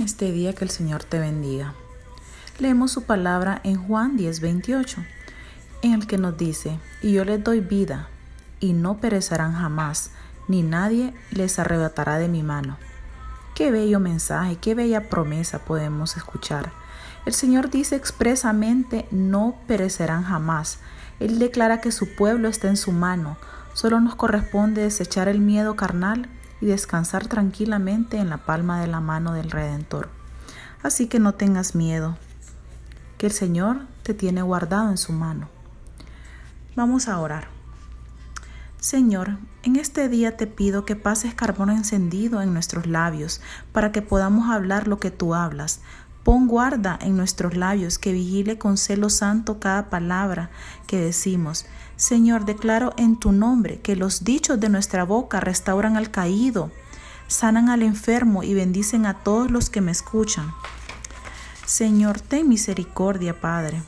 este día que el Señor te bendiga. Leemos su palabra en Juan 10:28, en el que nos dice, y yo les doy vida, y no perecerán jamás, ni nadie les arrebatará de mi mano. Qué bello mensaje, qué bella promesa podemos escuchar. El Señor dice expresamente, no perecerán jamás. Él declara que su pueblo está en su mano. Solo nos corresponde desechar el miedo carnal y descansar tranquilamente en la palma de la mano del Redentor. Así que no tengas miedo, que el Señor te tiene guardado en su mano. Vamos a orar. Señor, en este día te pido que pases carbón encendido en nuestros labios para que podamos hablar lo que tú hablas. Pon guarda en nuestros labios, que vigile con celo santo cada palabra que decimos. Señor, declaro en tu nombre que los dichos de nuestra boca restauran al caído, sanan al enfermo y bendicen a todos los que me escuchan. Señor, ten misericordia, Padre.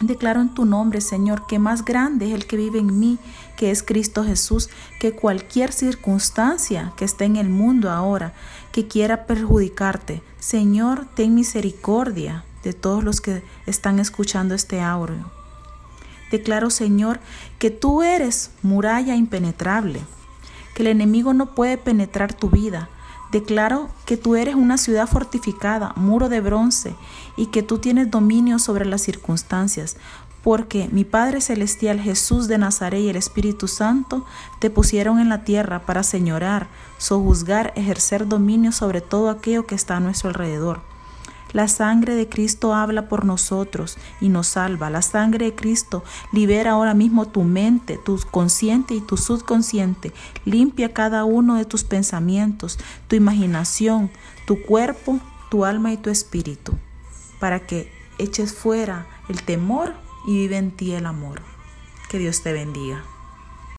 Declaro en tu nombre, Señor, que más grande es el que vive en mí, que es Cristo Jesús, que cualquier circunstancia que esté en el mundo ahora, que quiera perjudicarte. Señor, ten misericordia de todos los que están escuchando este audio. Declaro, Señor, que tú eres muralla impenetrable, que el enemigo no puede penetrar tu vida. Declaro que tú eres una ciudad fortificada, muro de bronce, y que tú tienes dominio sobre las circunstancias, porque mi Padre Celestial Jesús de Nazaret y el Espíritu Santo te pusieron en la tierra para señorar, sojuzgar, ejercer dominio sobre todo aquello que está a nuestro alrededor. La sangre de Cristo habla por nosotros y nos salva. La sangre de Cristo libera ahora mismo tu mente, tu consciente y tu subconsciente. Limpia cada uno de tus pensamientos, tu imaginación, tu cuerpo, tu alma y tu espíritu, para que eches fuera el temor y vive en ti el amor. Que Dios te bendiga.